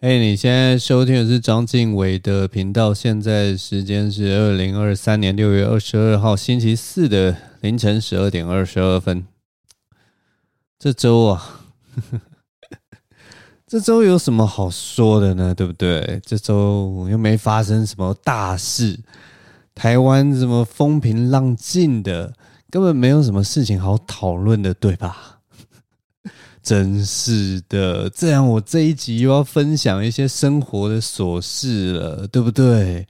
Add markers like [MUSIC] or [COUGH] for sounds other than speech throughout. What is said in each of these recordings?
嘿你现在收听的是张敬伟的频道。现在时间是二零二三年六月二十二号星期四的凌晨十二点二十二分。这周啊，[LAUGHS] 这周有什么好说的呢？对不对？这周又没发生什么大事，台湾什么风平浪静的，根本没有什么事情好讨论的，对吧？真是的，这样我这一集又要分享一些生活的琐事了，对不对？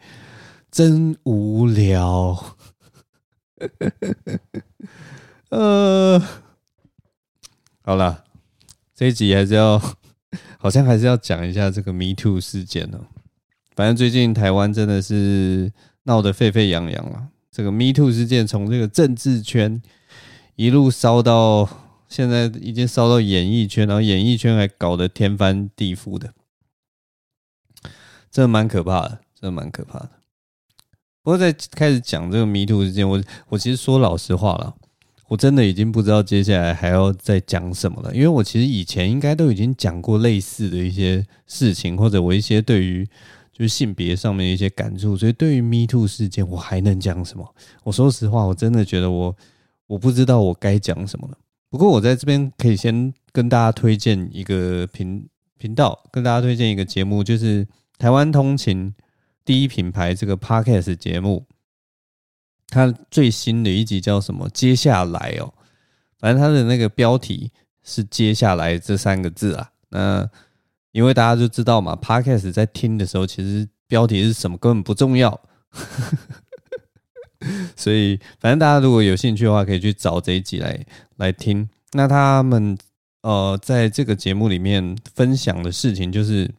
真无聊。[LAUGHS] 呃，好了，这一集还是要，好像还是要讲一下这个 Me Too 事件哦。反正最近台湾真的是闹得沸沸扬扬了，这个 Me Too 事件从这个政治圈一路烧到。现在已经烧到演艺圈，然后演艺圈还搞得天翻地覆的，真的蛮可怕的，真的蛮可怕的。不过在开始讲这个 Me Too 之前，我我其实说老实话了，我真的已经不知道接下来还要再讲什么了，因为我其实以前应该都已经讲过类似的一些事情，或者我一些对于就是性别上面的一些感触，所以对于 Me Too 事件，我还能讲什么？我说实话，我真的觉得我我不知道我该讲什么了。不过我在这边可以先跟大家推荐一个频频道，跟大家推荐一个节目，就是台湾通勤第一品牌这个 Podcast 节目，它最新的一集叫什么？接下来哦，反正它的那个标题是“接下来”这三个字啊。那因为大家就知道嘛，Podcast 在听的时候，其实标题是什么根本不重要。[LAUGHS] 所以，反正大家如果有兴趣的话，可以去找这一集来来听。那他们呃，在这个节目里面分享的事情，就是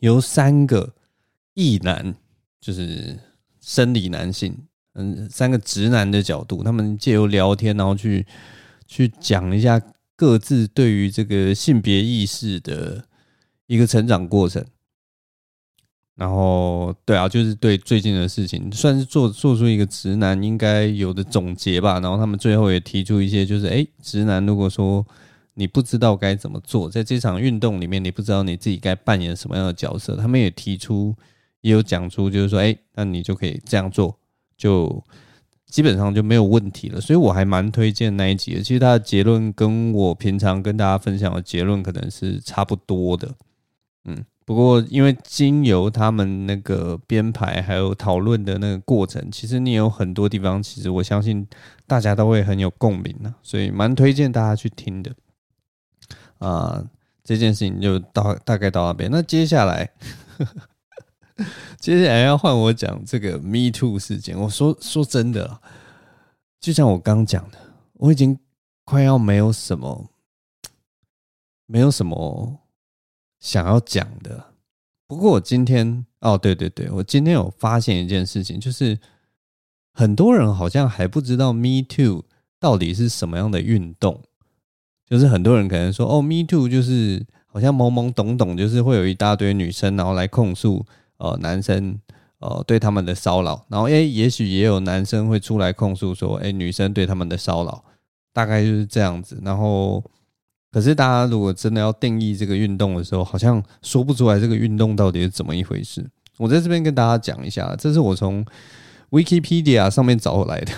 由三个异男，就是生理男性，嗯，三个直男的角度，他们借由聊天，然后去去讲一下各自对于这个性别意识的一个成长过程。然后，对啊，就是对最近的事情，算是做做出一个直男应该有的总结吧。然后他们最后也提出一些，就是诶，直男如果说你不知道该怎么做，在这场运动里面，你不知道你自己该扮演什么样的角色，他们也提出，也有讲出，就是说，诶，那你就可以这样做，就基本上就没有问题了。所以我还蛮推荐那一集的。其实他的结论跟我平常跟大家分享的结论可能是差不多的，嗯。不过，因为经由他们那个编排还有讨论的那个过程，其实你有很多地方，其实我相信大家都会很有共鸣的，所以蛮推荐大家去听的。啊，这件事情就到大概到那边。那接下来，接下来要换我讲这个 Me Too 事件。我说说真的，就像我刚讲的，我已经快要没有什么，没有什么。想要讲的，不过我今天哦，对对对，我今天有发现一件事情，就是很多人好像还不知道 Me Too 到底是什么样的运动，就是很多人可能说哦，Me Too 就是好像懵懵懂懂，就是会有一大堆女生然后来控诉呃男生呃对他们的骚扰，然后诶，也许也有男生会出来控诉说诶，女生对他们的骚扰，大概就是这样子，然后。可是，大家如果真的要定义这个运动的时候，好像说不出来这个运动到底是怎么一回事。我在这边跟大家讲一下，这是我从 Wikipedia 上面找回来的。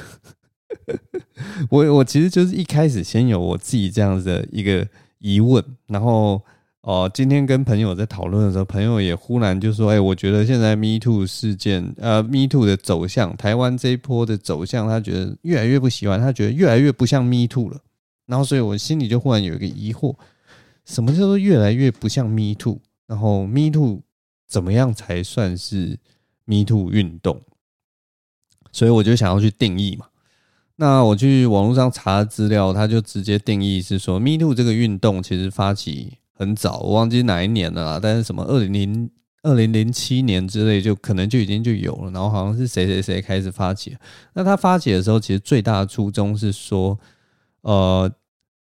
[LAUGHS] 我我其实就是一开始先有我自己这样子的一个疑问，然后哦，今天跟朋友在讨论的时候，朋友也忽然就说：“哎，我觉得现在 Me Too 事件，呃，Me Too 的走向，台湾这一波的走向，他觉得越来越不喜欢，他觉得越来越不像 Me Too 了。”然后，所以我心里就忽然有一个疑惑：什么叫做越来越不像 Me Too？然后 Me Too 怎么样才算是 Me Too 运动？所以我就想要去定义嘛。那我去网络上查资料，他就直接定义是说，Me Too 这个运动其实发起很早，我忘记哪一年了啦。但是什么二零零二零零七年之类，就可能就已经就有了。然后好像是谁谁谁开始发起。那他发起的时候，其实最大的初衷是说。呃，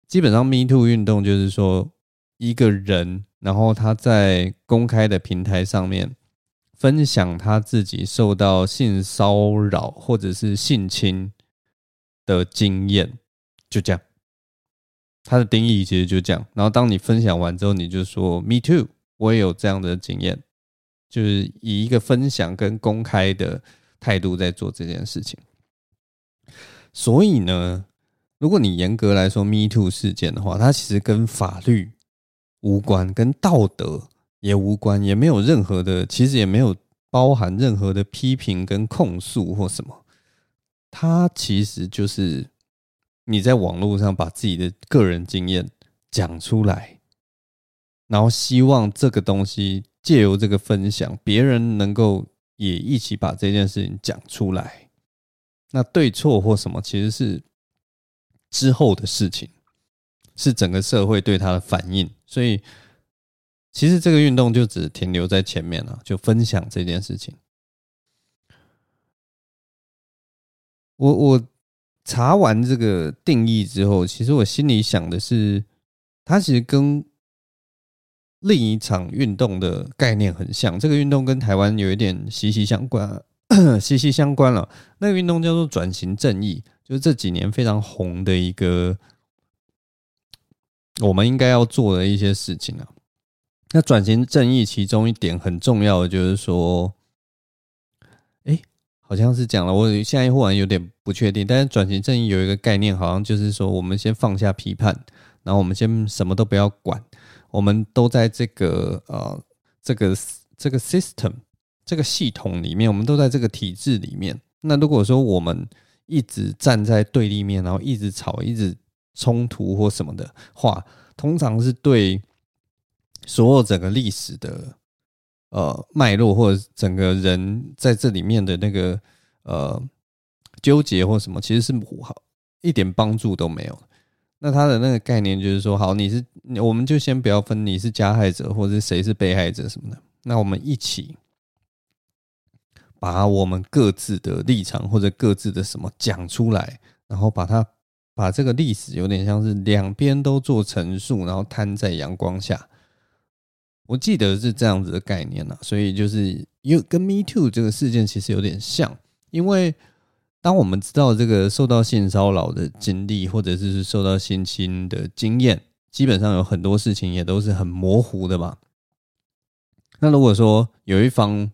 基本上 Me Too 运动就是说，一个人，然后他在公开的平台上面分享他自己受到性骚扰或者是性侵的经验，就这样。他的定义其实就这样。然后当你分享完之后，你就说 Me Too，我也有这样的经验，就是以一个分享跟公开的态度在做这件事情。所以呢，如果你严格来说 “Me Too” 事件的话，它其实跟法律无关，跟道德也无关，也没有任何的，其实也没有包含任何的批评跟控诉或什么。它其实就是你在网络上把自己的个人经验讲出来。然后希望这个东西借由这个分享，别人能够也一起把这件事情讲出来。那对错或什么，其实是之后的事情，是整个社会对他的反应。所以，其实这个运动就只停留在前面了，就分享这件事情。我我查完这个定义之后，其实我心里想的是，它其实跟另一场运动的概念很像，这个运动跟台湾有一点息息相关，[COUGHS] 息息相关了。那个运动叫做转型正义，就是这几年非常红的一个，我们应该要做的一些事情啊。那转型正义其中一点很重要的就是说，哎，好像是讲了，我现在忽然有点不确定。但是转型正义有一个概念，好像就是说，我们先放下批判，然后我们先什么都不要管。我们都在这个呃这个这个 system 这个系统里面，我们都在这个体制里面。那如果说我们一直站在对立面，然后一直吵、一直冲突或什么的话，通常是对所有整个历史的呃脉络，或者整个人在这里面的那个呃纠结或什么，其实是好一点帮助都没有。那他的那个概念就是说，好，你是，我们就先不要分你是加害者或者谁是被害者什么的，那我们一起把我们各自的立场或者各自的什么讲出来，然后把它把这个历史有点像是两边都做陈述，然后摊在阳光下。我记得是这样子的概念啊，所以就是又跟 Me Too 这个事件其实有点像，因为。当我们知道这个受到性骚扰的经历，或者是受到性侵的经验，基本上有很多事情也都是很模糊的吧。那如果说有一方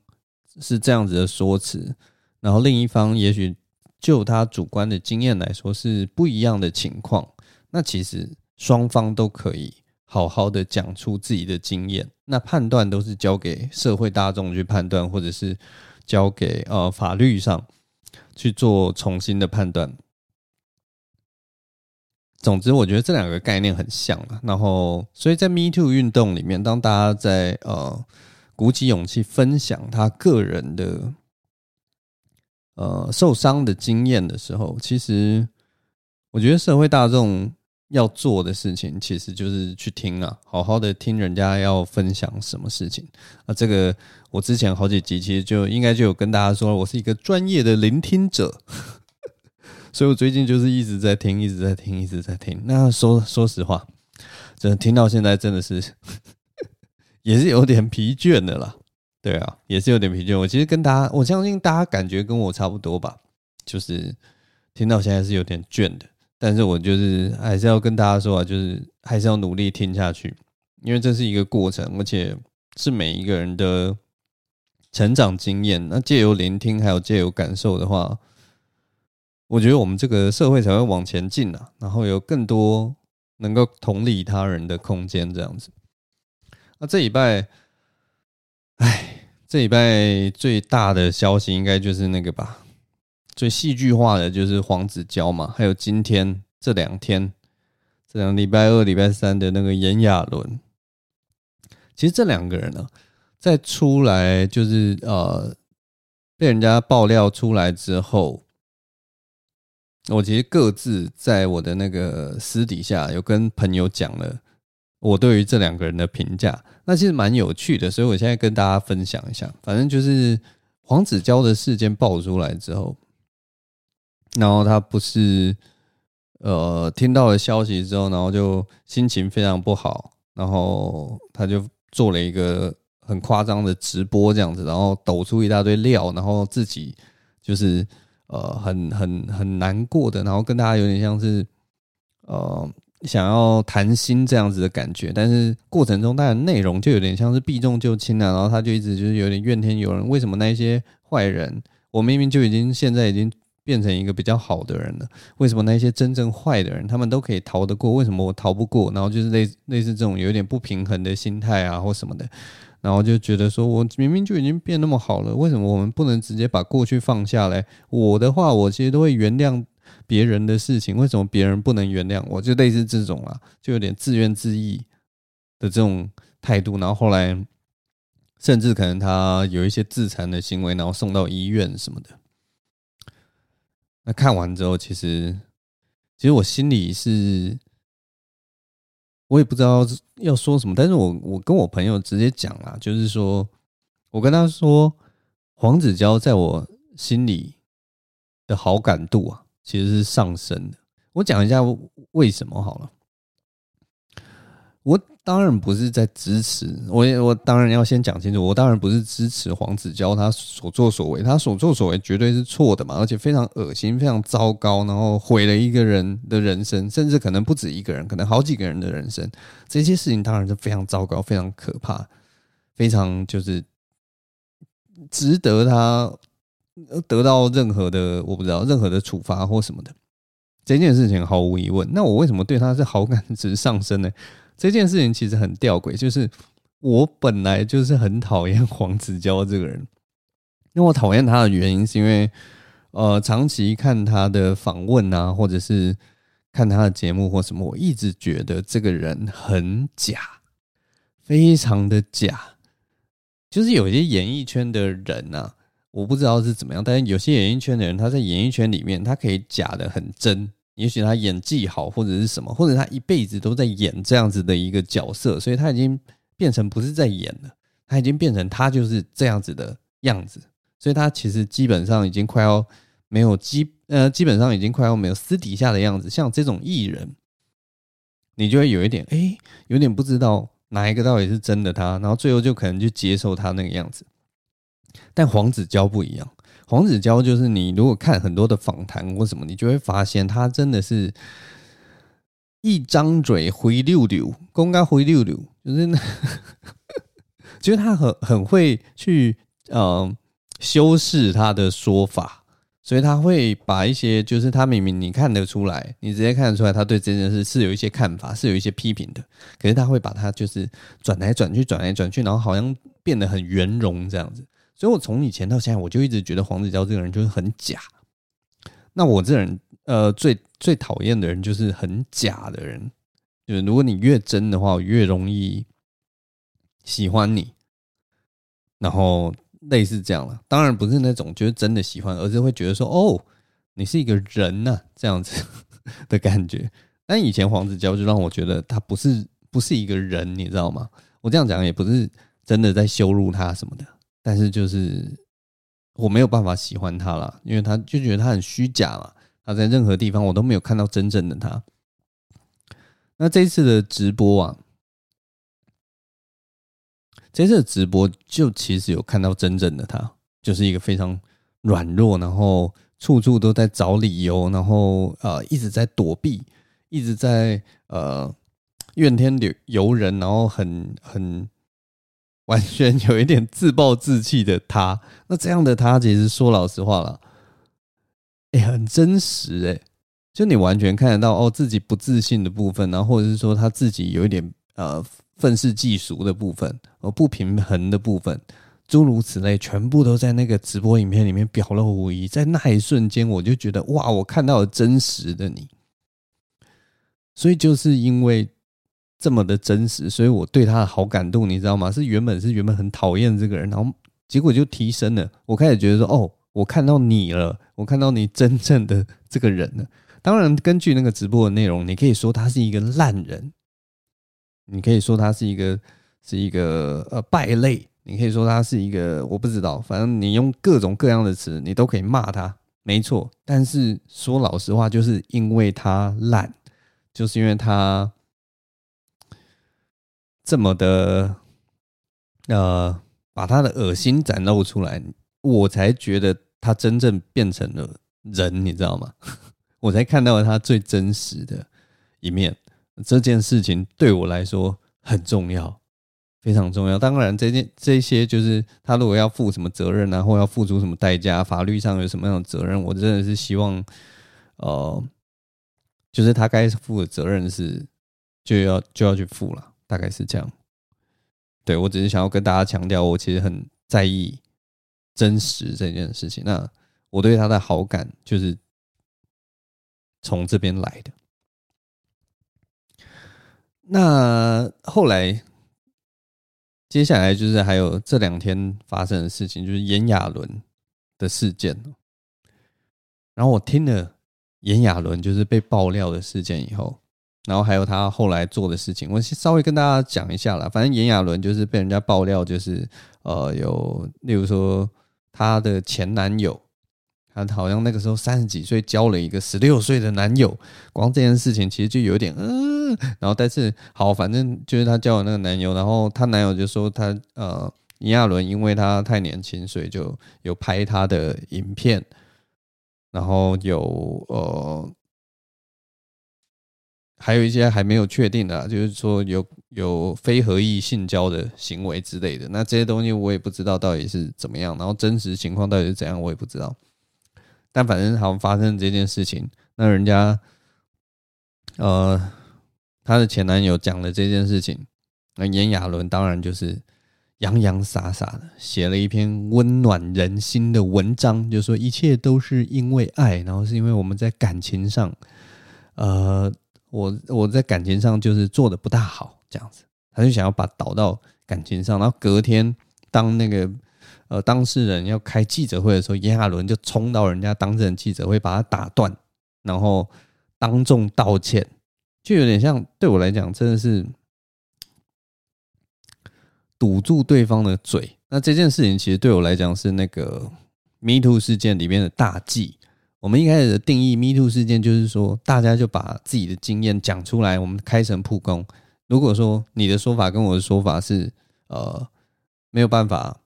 是这样子的说辞，然后另一方也许就他主观的经验来说是不一样的情况，那其实双方都可以好好的讲出自己的经验，那判断都是交给社会大众去判断，或者是交给呃法律上。去做重新的判断。总之，我觉得这两个概念很像啊。然后，所以在 Me Too 运动里面，当大家在呃鼓起勇气分享他个人的呃受伤的经验的时候，其实我觉得社会大众。要做的事情其实就是去听啊，好好的听人家要分享什么事情啊。这个我之前好几集其实就应该就有跟大家说，我是一个专业的聆听者，[LAUGHS] 所以我最近就是一直在听，一直在听，一直在听。那说说实话，真的听到现在真的是也是有点疲倦的啦。[LAUGHS] 对啊，也是有点疲倦。我其实跟大家，我相信大家感觉跟我差不多吧，就是听到现在是有点倦的。但是我就是还是要跟大家说啊，就是还是要努力听下去，因为这是一个过程，而且是每一个人的成长经验。那借由聆听，还有借由感受的话，我觉得我们这个社会才会往前进啊，然后有更多能够同理他人的空间，这样子。那这礼拜，哎，这礼拜最大的消息应该就是那个吧。最戏剧化的就是黄子佼嘛，还有今天这两天，这两礼拜二、礼拜三的那个炎亚纶。其实这两个人呢，在出来就是呃被人家爆料出来之后，我其实各自在我的那个私底下有跟朋友讲了我对于这两个人的评价，那其实蛮有趣的，所以我现在跟大家分享一下。反正就是黄子佼的事件爆出来之后。然后他不是，呃，听到了消息之后，然后就心情非常不好，然后他就做了一个很夸张的直播这样子，然后抖出一大堆料，然后自己就是呃很很很难过的，然后跟大家有点像是呃想要谈心这样子的感觉，但是过程中当然内容就有点像是避重就轻啊，然后他就一直就是有点怨天尤人，为什么那些坏人，我明明就已经现在已经变成一个比较好的人了，[LAUGHS] 为什么那些真正坏的人他们都可以逃得过，为什么我逃不过？然后就是类类似这种有点不平衡的心态啊或什么的，然后就觉得说我明明就已经变那么好了，为什么我们不能直接把过去放下来？我的话，我其实都会原谅。别人的事情，为什么别人不能原谅我？就类似这种啊，就有点自怨自艾的这种态度。然后后来，甚至可能他有一些自残的行为，然后送到医院什么的。那看完之后，其实，其实我心里是，我也不知道要说什么。但是我我跟我朋友直接讲了，就是说我跟他说，黄子佼在我心里的好感度啊。其实是上升的。我讲一下为什么好了。我当然不是在支持，我也我当然要先讲清楚，我当然不是支持黄子佼他所作所为，他所作所为绝对是错的嘛，而且非常恶心，非常糟糕，然后毁了一个人的人生，甚至可能不止一个人，可能好几个人的人生。这些事情当然是非常糟糕，非常可怕，非常就是值得他。得到任何的我不知道任何的处罚或什么的这件事情毫无疑问，那我为什么对他是好感值上升呢？[LAUGHS] 这件事情其实很吊诡，就是我本来就是很讨厌黄子佼这个人，那我讨厌他的原因是因为呃长期看他的访问啊，或者是看他的节目或什么，我一直觉得这个人很假，非常的假，就是有些演艺圈的人啊。我不知道是怎么样，但是有些演艺圈的人，他在演艺圈里面，他可以假的很真。也许他演技好，或者是什么，或者他一辈子都在演这样子的一个角色，所以他已经变成不是在演了，他已经变成他就是这样子的样子。所以他其实基本上已经快要没有基呃，基本上已经快要没有私底下的样子。像这种艺人，你就会有一点哎，有点不知道哪一个到底是真的他，然后最后就可能就接受他那个样子。但黄子佼不一样，黄子佼就是你如果看很多的访谈或什么，你就会发现他真的是一张嘴灰溜溜，公开灰溜溜，就是那，[LAUGHS] 就是他很很会去呃修饰他的说法，所以他会把一些就是他明明你看得出来，你直接看得出来他对这件事是有一些看法，是有一些批评的，可是他会把它就是转来转去，转来转去，然后好像变得很圆融这样子。所以，我从以前到现在，我就一直觉得黄子佼这个人就是很假。那我这人，呃，最最讨厌的人就是很假的人。就是如果你越真的话，我越容易喜欢你。然后类似这样了，当然不是那种就是真的喜欢，而是会觉得说，哦，你是一个人呐，这样子 [LAUGHS] 的感觉。但以前黄子佼就让我觉得他不是不是一个人，你知道吗？我这样讲也不是真的在羞辱他什么的。但是就是我没有办法喜欢他了，因为他就觉得他很虚假嘛。他在任何地方我都没有看到真正的他。那这一次的直播啊，这次的直播就其实有看到真正的他，就是一个非常软弱，然后处处都在找理由，然后呃一直在躲避，一直在呃怨天尤人，然后很很。完全有一点自暴自弃的他，[LAUGHS] 那这样的他其实说老实话了，哎，很真实哎，就你完全看得到哦，自己不自信的部分，然后或者是说他自己有一点呃愤世嫉俗的部分，呃不平衡的部分，诸如此类，全部都在那个直播影片里面表露无遗。在那一瞬间，我就觉得哇，我看到了真实的你，所以就是因为。这么的真实，所以我对他的好感度，你知道吗？是原本是原本很讨厌这个人，然后结果就提升了。我开始觉得说，哦，我看到你了，我看到你真正的这个人了。当然，根据那个直播的内容，你可以说他是一个烂人，你可以说他是一个是一个呃败类，你可以说他是一个我不知道，反正你用各种各样的词，你都可以骂他，没错。但是说老实话，就是因为他烂，就是因为他。这么的，呃，把他的恶心展露出来，我才觉得他真正变成了人，你知道吗？[LAUGHS] 我才看到了他最真实的一面。这件事情对我来说很重要，非常重要。当然，这件这些就是他如果要负什么责任啊，或要付出什么代价，法律上有什么样的责任，我真的是希望，呃，就是他该负的责任是就要就要去负了，大概是这样。对，我只是想要跟大家强调，我其实很在意真实这件事情。那我对他的好感就是从这边来的。那后来，接下来就是还有这两天发生的事情，就是炎亚纶的事件。然后我听了炎亚纶就是被爆料的事件以后，然后还有他后来做的事情，我稍微跟大家讲一下啦。反正炎亚纶就是被人家爆料，就是呃有，例如说他的前男友。他好像那个时候三十几岁，交了一个十六岁的男友，光这件事情其实就有点嗯，然后但是好，反正就是他交了那个男友，然后他男友就说他呃，炎亚纶因为他太年轻，所以就有拍他的影片，然后有呃，还有一些还没有确定的，就是说有有非合意性交的行为之类的，那这些东西我也不知道到底是怎么样，然后真实情况到底是怎样，我也不知道。但反正好像发生这件事情，那人家，呃，他的前男友讲了这件事情，那炎亚纶当然就是洋洋洒洒的写了一篇温暖人心的文章，就说一切都是因为爱，然后是因为我们在感情上，呃，我我在感情上就是做的不大好，这样子，他就想要把导到感情上，然后隔天当那个。呃，当事人要开记者会的时候，炎亚纶就冲到人家当事人记者会，把他打断，然后当众道歉，就有点像对我来讲，真的是堵住对方的嘴。那这件事情其实对我来讲是那个 Me Too 事件里面的大忌。我们一开始的定义 Me Too 事件就是说，大家就把自己的经验讲出来，我们开诚布公。如果说你的说法跟我的说法是呃没有办法。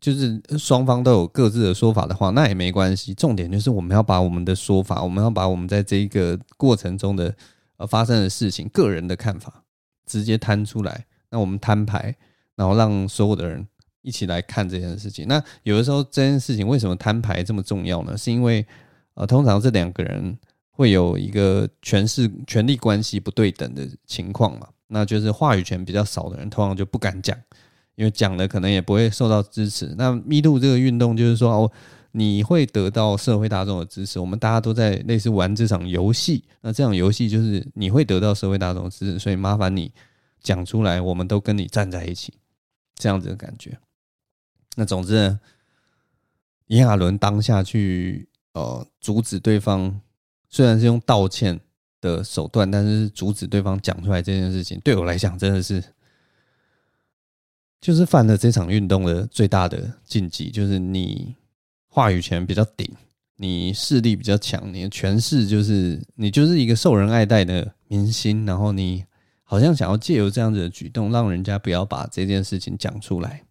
就是双方都有各自的说法的话，那也没关系。重点就是我们要把我们的说法，我们要把我们在这一个过程中的呃发生的事情、个人的看法直接摊出来。那我们摊牌，然后让所有的人一起来看这件事情。那有的时候这件事情为什么摊牌这么重要呢？是因为呃，通常这两个人会有一个权势、权力关系不对等的情况嘛。那就是话语权比较少的人，通常就不敢讲。因为讲了可能也不会受到支持。那 Me Too 这个运动就是说哦，你会得到社会大众的支持。我们大家都在类似玩这场游戏，那这场游戏就是你会得到社会大众的支持，所以麻烦你讲出来，我们都跟你站在一起，这样子的感觉。那总之呢，炎亚纶当下去呃阻止对方，虽然是用道歉的手段，但是阻止对方讲出来这件事情，对我来讲真的是。就是犯了这场运动的最大的禁忌，就是你话语权比较顶，你势力比较强，你的权势就是你就是一个受人爱戴的明星，然后你好像想要借由这样子的举动，让人家不要把这件事情讲出来。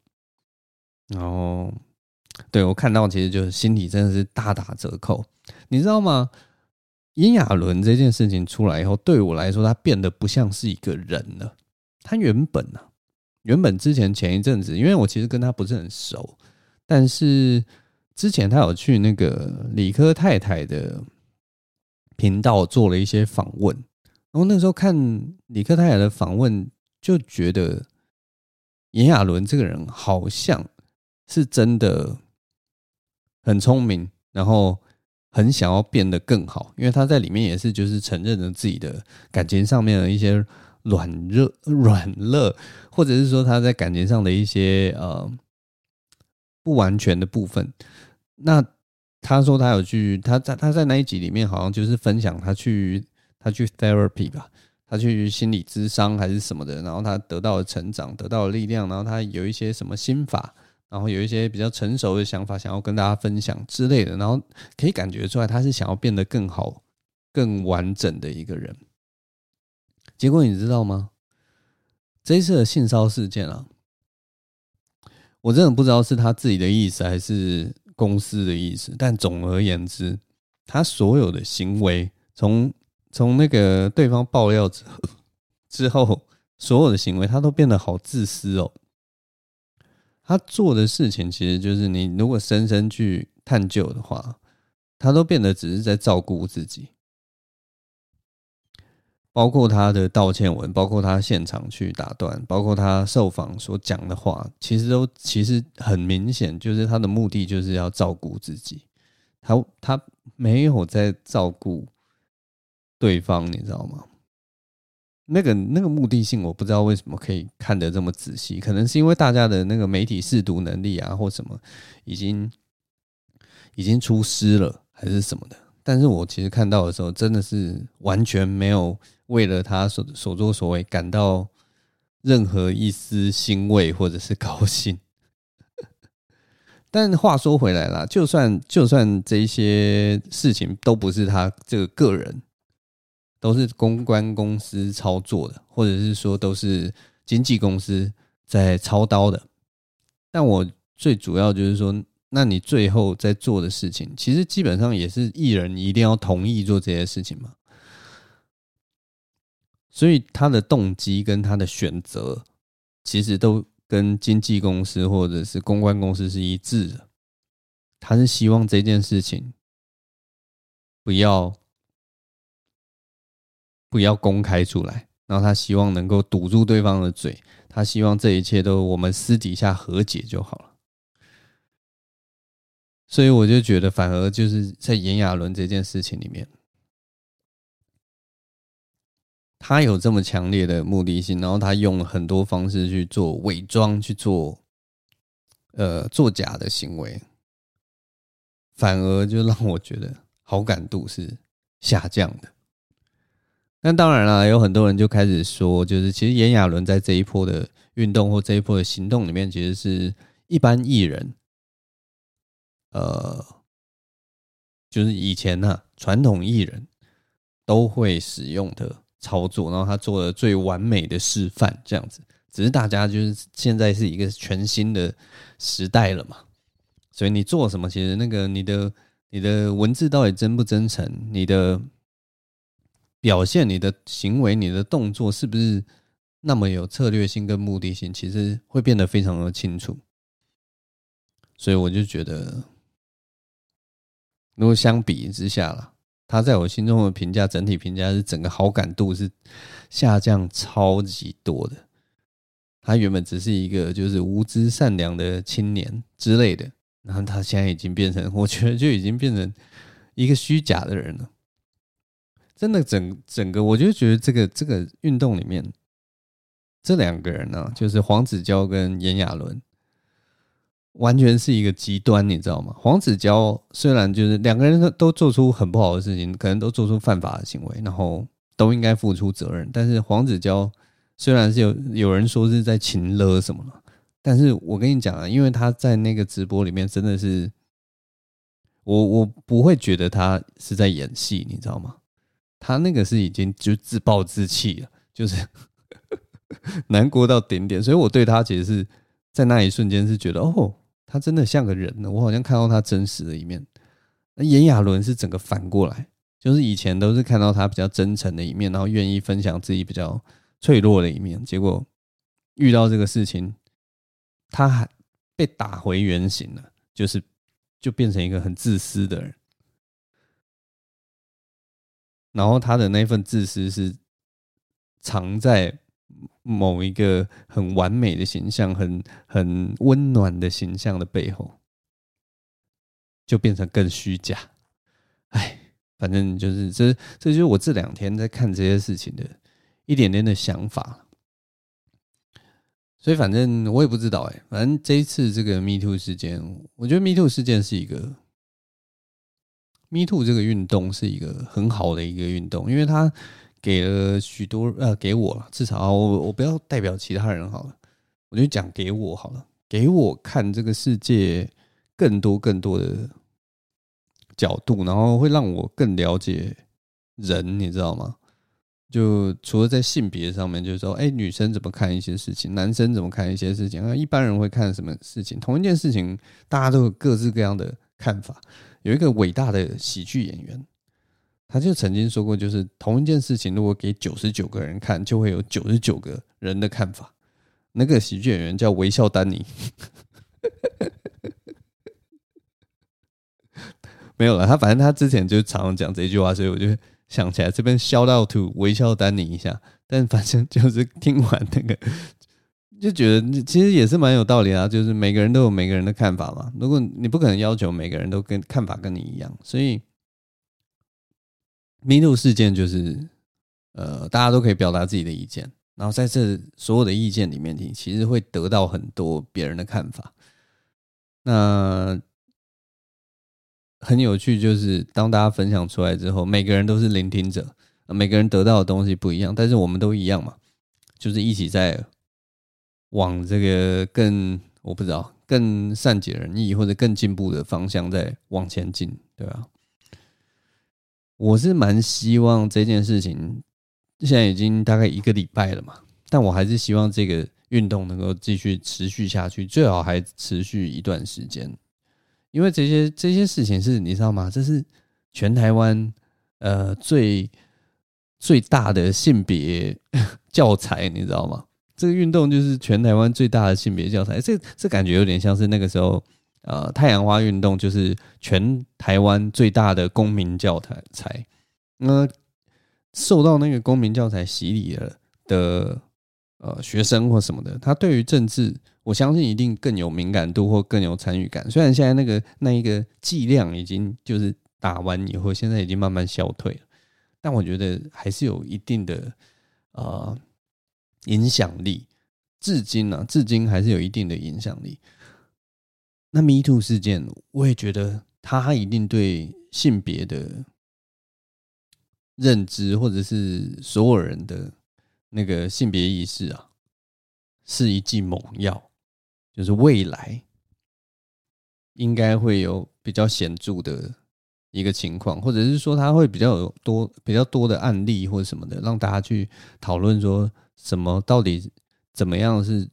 然后，对，我看到其实就是心里真的是大打折扣，你知道吗？炎亚纶这件事情出来以后，对我来说，他变得不像是一个人了。他原本呢、原本之前前一阵子，因为我其实跟他不是很熟，但是之前他有去那个理科太太的频道做了一些访问，然后那时候看理科太太的访问，就觉得炎亚纶这个人好像是真的很聪明，然后很想要变得更好，因为他在里面也是就是承认了自己的感情上面的一些。软热软肋，或者是说他在感情上的一些呃不完全的部分。那他说他有去，他在他在那一集里面好像就是分享他去他去 therapy 吧，他去心理咨商还是什么的，然后他得到了成长，得到了力量，然后他有一些什么心法，然后有一些比较成熟的想法想要跟大家分享之类的，然后可以感觉出来他是想要变得更好、更完整的一个人。结果你知道吗？这一次的性骚事件啊，我真的不知道是他自己的意思还是公司的意思。但总而言之，他所有的行为，从从那个对方爆料之后，之后所有的行为，他都变得好自私哦。他做的事情，其实就是你如果深深去探究的话，他都变得只是在照顾自己。包括他的道歉文，包括他现场去打断，包括他受访所讲的话，其实都其实很明显，就是他的目的就是要照顾自己。他他没有在照顾对方，你知道吗？那个那个目的性，我不知道为什么可以看得这么仔细，可能是因为大家的那个媒体试读能力啊，或什么已经已经出师了，还是什么的。但是我其实看到的时候，真的是完全没有为了他所所作所为感到任何一丝欣慰或者是高兴。但话说回来啦，就算就算这些事情都不是他这个个人，都是公关公司操作的，或者是说都是经纪公司在操刀的，但我最主要就是说。那你最后在做的事情，其实基本上也是艺人一定要同意做这些事情嘛。所以他的动机跟他的选择，其实都跟经纪公司或者是公关公司是一致的。他是希望这件事情不要不要公开出来，然后他希望能够堵住对方的嘴，他希望这一切都我们私底下和解就好了。所以我就觉得，反而就是在炎亚纶这件事情里面，他有这么强烈的目的性，然后他用了很多方式去做伪装，去做呃作假的行为，反而就让我觉得好感度是下降的。那当然了，有很多人就开始说，就是其实炎亚纶在这一波的运动或这一波的行动里面，其实是一般艺人。呃，就是以前呢、啊，传统艺人都会使用的操作，然后他做了最完美的示范，这样子。只是大家就是现在是一个全新的时代了嘛，所以你做什么，其实那个你的你的文字到底真不真诚，你的表现、你的行为、你的动作是不是那么有策略性跟目的性，其实会变得非常的清楚。所以我就觉得。如果相比之下了，他在我心中的评价，整体评价是整个好感度是下降超级多的。他原本只是一个就是无知善良的青年之类的，然后他现在已经变成，我觉得就已经变成一个虚假的人了。真的整，整个我就觉得这个这个运动里面，这两个人呢、就是黄子佼跟炎亚纶。完全是一个极端，你知道吗？黄子佼虽然就是两个人都都做出很不好的事情，可能都做出犯法的行为，然后都应该付出责任。但是黄子佼虽然是有有人说是在情勒什么了，但是我跟你讲啊，因为他在那个直播里面真的是，我我不会觉得他是在演戏，你知道吗？他那个是已经就自暴自弃了，就是 [LAUGHS] 难过到顶点，所以我对他其实是在那一瞬间是觉得哦。他真的像个人呢，我好像看到他真实的一面。那炎亚纶是整个反过来，就是以前都是看到他比较真诚的一面，然后愿意分享自己比较脆弱的一面，结果遇到这个事情，他还被打回原形了，就是就变成一个很自私的人。然后他的那份自私是藏在。某一个很完美的形象，很很温暖的形象的背后，就变成更虚假。哎，反正就是这，这就是我这两天在看这些事情的一点点的想法。所以，反正我也不知道哎。反正这一次这个 Me Too 事件，我觉得 Me Too 事件是一个 Me Too 这个运动是一个很好的一个运动，因为它。给了许多呃，给我，至少我我不要代表其他人好了，我就讲给我好了，给我看这个世界更多更多的角度，然后会让我更了解人，你知道吗？就除了在性别上面，就是说，哎，女生怎么看一些事情，男生怎么看一些事情，啊，一般人会看什么事情？同一件事情，大家都有各式各样的看法。有一个伟大的喜剧演员。他就曾经说过，就是同一件事情，如果给九十九个人看，就会有九十九个人的看法。那个喜剧演员叫微笑丹尼，[LAUGHS] 没有了。他反正他之前就常常讲这句话，所以我就想起来这边 shout out to 微笑丹尼一下。但反正就是听完那个，就觉得其实也是蛮有道理啊。就是每个人都有每个人的看法嘛。如果你不可能要求每个人都跟看法跟你一样，所以。MeToo 事件就是，呃，大家都可以表达自己的意见，然后在这所有的意见里面，你其实会得到很多别人的看法。那很有趣，就是当大家分享出来之后，每个人都是聆听者，每个人得到的东西不一样，但是我们都一样嘛，就是一起在往这个更我不知道更善解人意或者更进步的方向在往前进，对吧？我是蛮希望这件事情，现在已经大概一个礼拜了嘛，但我还是希望这个运动能够继续持续下去，最好还持续一段时间，因为这些这些事情是你知道吗？这是全台湾呃最最大的性别教材，你知道吗？这个运动就是全台湾最大的性别教材，这这感觉有点像是那个时候。呃，太阳花运动就是全台湾最大的公民教材。那受到那个公民教材洗礼了的呃学生或什么的，他对于政治，我相信一定更有敏感度或更有参与感。虽然现在那个那一个剂量已经就是打完以后，现在已经慢慢消退了，但我觉得还是有一定的呃影响力。至今呢、啊，至今还是有一定的影响力。那 Me Too 事件，我也觉得他一定对性别的认知，或者是所有人的那个性别意识啊，是一剂猛药。就是未来应该会有比较显著的一个情况，或者是说他会比较有多比较多的案例或者什么的，让大家去讨论说什么到底怎么样是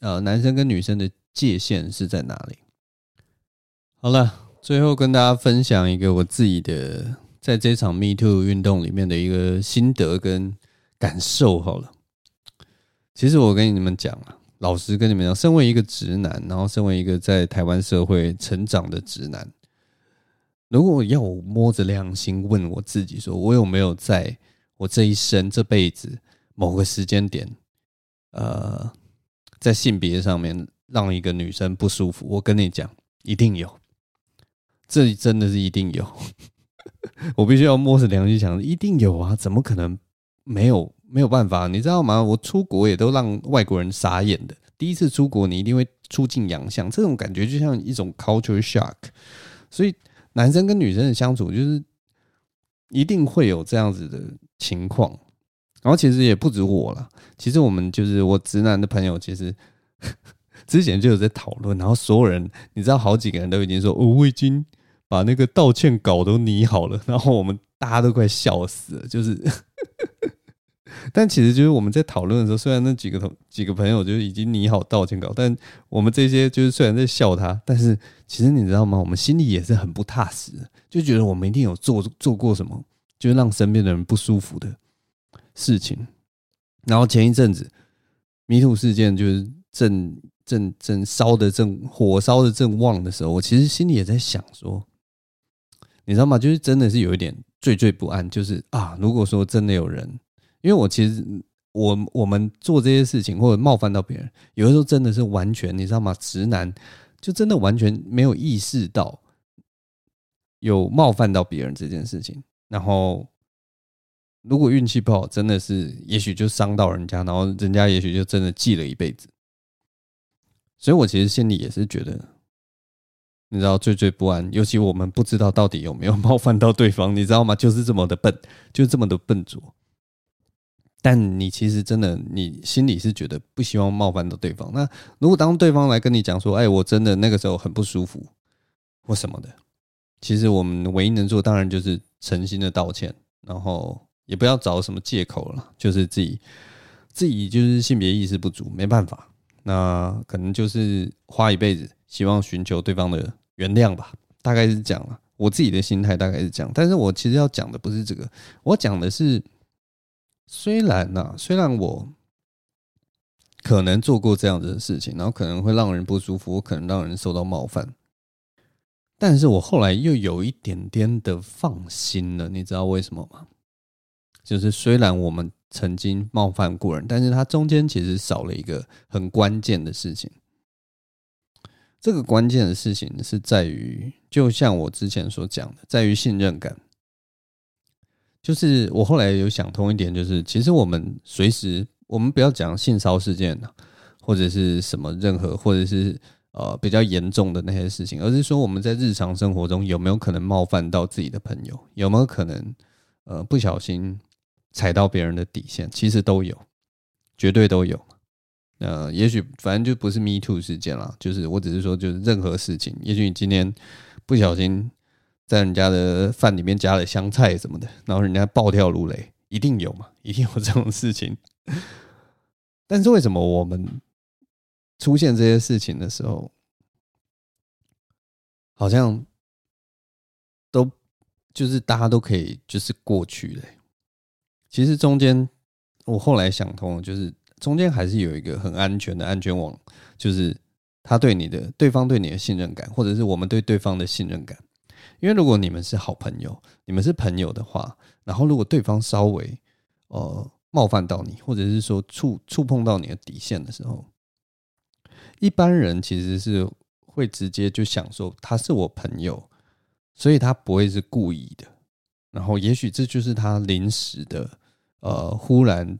呃男生跟女生的界限是在哪里。好了，最后跟大家分享一个我自己的在这场 Me Too 运动里面的一个心得跟感受。好了，其实我跟你们讲啊，老实跟你们讲，身为一个直男，然后身为一个在台湾社会成长的直男，如果要我摸着良心问我自己，说我有没有在我这一生这辈子某个时间点，呃，在性别上面让一个女生不舒服，我跟你讲，一定有。这真的是一定有，[LAUGHS] 我必须要摸着良心讲，一定有啊！怎么可能没有？没有办法，你知道吗？我出国也都让外国人傻眼的。第一次出国，你一定会出尽洋相，这种感觉就像一种 culture shock。所以，男生跟女生的相处，就是一定会有这样子的情况。然后，其实也不止我了，其实我们就是我直男的朋友，其实 [LAUGHS] 之前就有在讨论。然后，所有人，你知道，好几个人都已经说，哦，我已经。把那个道歉稿都拟好了，然后我们大家都快笑死了。就是，[LAUGHS] 但其实就是我们在讨论的时候，虽然那几个同几个朋友就已经拟好道歉稿，但我们这些就是虽然在笑他，但是其实你知道吗？我们心里也是很不踏实，就觉得我们一定有做做过什么，就是让身边的人不舒服的事情。然后前一阵子迷途事件就是正正正烧的正火烧的正旺的时候，我其实心里也在想说。你知道吗？就是真的是有一点惴惴不安，就是啊，如果说真的有人，因为我其实我我们做这些事情或者冒犯到别人，有的时候真的是完全你知道吗？直男就真的完全没有意识到有冒犯到别人这件事情，然后如果运气不好，真的是也许就伤到人家，然后人家也许就真的记了一辈子。所以我其实心里也是觉得。你知道惴惴不安，尤其我们不知道到底有没有冒犯到对方，你知道吗？就是这么的笨，就是这么的笨拙。但你其实真的，你心里是觉得不希望冒犯到对方。那如果当对方来跟你讲说：“哎，我真的那个时候很不舒服，或什么的。”其实我们唯一能做，当然就是诚心的道歉，然后也不要找什么借口了，就是自己自己就是性别意识不足，没办法。那可能就是花一辈子，希望寻求对方的。原谅吧，大概是这样了。我自己的心态大概是这样，但是我其实要讲的不是这个，我讲的是，虽然呐、啊，虽然我可能做过这样子的事情，然后可能会让人不舒服，我可能让人受到冒犯，但是我后来又有一点点的放心了，你知道为什么吗？就是虽然我们曾经冒犯过人，但是它中间其实少了一个很关键的事情。这个关键的事情是在于，就像我之前所讲的，在于信任感。就是我后来有想通一点，就是其实我们随时，我们不要讲性骚事件或者是什么任何，或者是呃比较严重的那些事情，而是说我们在日常生活中有没有可能冒犯到自己的朋友，有没有可能呃不小心踩到别人的底线，其实都有，绝对都有。呃，也许反正就不是 Me Too 事件啦，就是我只是说，就是任何事情，也许你今天不小心在人家的饭里面加了香菜什么的，然后人家暴跳如雷，一定有嘛，[LAUGHS] 一定有这种事情。但是为什么我们出现这些事情的时候，好像都就是大家都可以就是过去了？其实中间我后来想通了，就是。中间还是有一个很安全的安全网，就是他对你的对方对你的信任感，或者是我们对对方的信任感。因为如果你们是好朋友，你们是朋友的话，然后如果对方稍微呃冒犯到你，或者是说触触碰到你的底线的时候，一般人其实是会直接就想说他是我朋友，所以他不会是故意的。然后也许这就是他临时的呃忽然。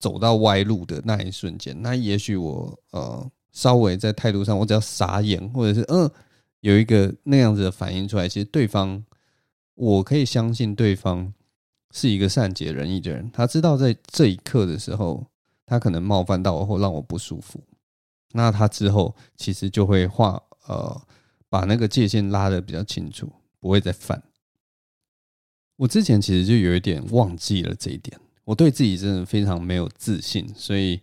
走到歪路的那一瞬间，那也许我呃稍微在态度上，我只要傻眼，或者是嗯有一个那样子的反应出来，其实对方我可以相信对方是一个善解人意的人，他知道在这一刻的时候，他可能冒犯到我或让我不舒服，那他之后其实就会画呃把那个界限拉得比较清楚，不会再犯。我之前其实就有一点忘记了这一点。我对自己真的非常没有自信，所以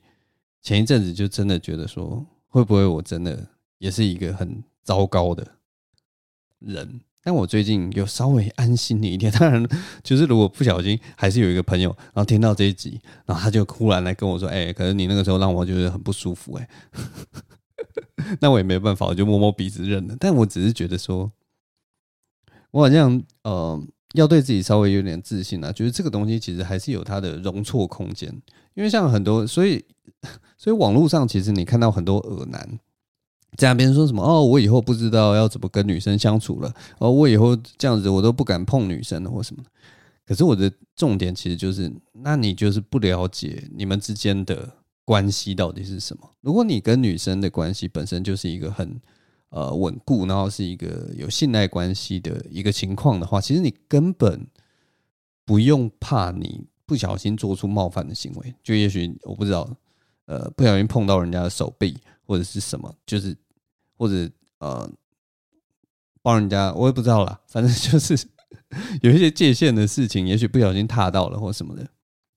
前一阵子就真的觉得说，会不会我真的也是一个很糟糕的人？但我最近有稍微安心了一点。当然，就是如果不小心，还是有一个朋友，然后听到这一集，然后他就忽然来跟我说：“哎，可是你那个时候让我觉得很不舒服。[LAUGHS] ”哎，那我也没办法，我就摸摸鼻子认了。但我只是觉得说，我好像呃。要对自己稍微有点自信啊，就是这个东西其实还是有它的容错空间，因为像很多，所以 [LAUGHS] 所以网络上其实你看到很多恶男在那边说什么哦，我以后不知道要怎么跟女生相处了，哦，我以后这样子我都不敢碰女生了或什么。可是我的重点其实就是，那你就是不了解你们之间的关系到底是什么。如果你跟女生的关系本身就是一个很。呃，稳固，然后是一个有信赖关系的一个情况的话，其实你根本不用怕你不小心做出冒犯的行为。就也许我不知道，呃，不小心碰到人家的手臂或者是什么，就是或者呃，帮人家，我也不知道啦，反正就是 [LAUGHS] 有一些界限的事情，也许不小心踏到了或什么的，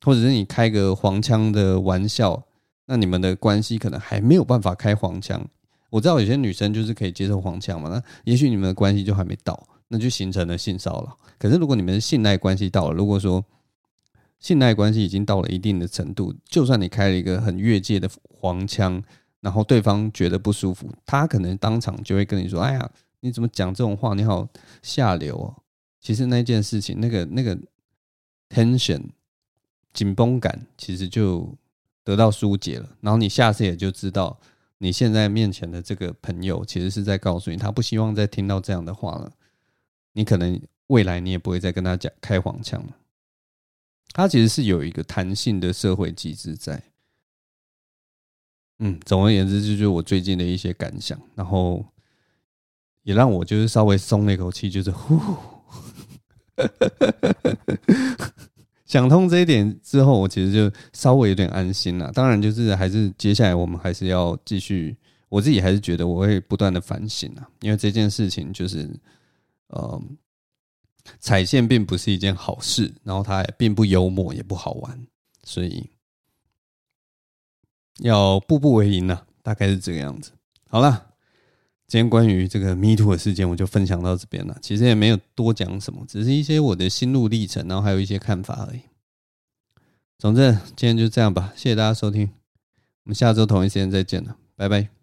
或者是你开个黄腔的玩笑，那你们的关系可能还没有办法开黄腔。我知道有些女生就是可以接受黄腔嘛，那也许你们的关系就还没到，那就形成了性骚扰。可是如果你们的信赖关系到了，如果说信赖关系已经到了一定的程度，就算你开了一个很越界的黄腔，然后对方觉得不舒服，他可能当场就会跟你说：“哎呀，你怎么讲这种话？你好下流哦！”其实那件事情，那个那个 tension 紧绷感，其实就得到疏解了。然后你下次也就知道。你现在面前的这个朋友，其实是在告诉你，他不希望再听到这样的话了。你可能未来你也不会再跟他讲开黄腔了。他其实是有一个弹性的社会机制在。嗯，总而言之，就是我最近的一些感想，然后也让我就是稍微松了一口气，就是 [LAUGHS] 呼。想通这一点之后，我其实就稍微有点安心了。当然，就是还是接下来我们还是要继续。我自己还是觉得我会不断的反省啊，因为这件事情就是，呃，踩线并不是一件好事，然后它也并不幽默，也不好玩，所以要步步为营啊，大概是这个样子。好了，今天关于这个 Me Too 的事件，我就分享到这边了。其实也没有多讲什么，只是一些我的心路历程，然后还有一些看法而已。总之，今天就这样吧。谢谢大家收听，我们下周同一时间再见了，拜拜。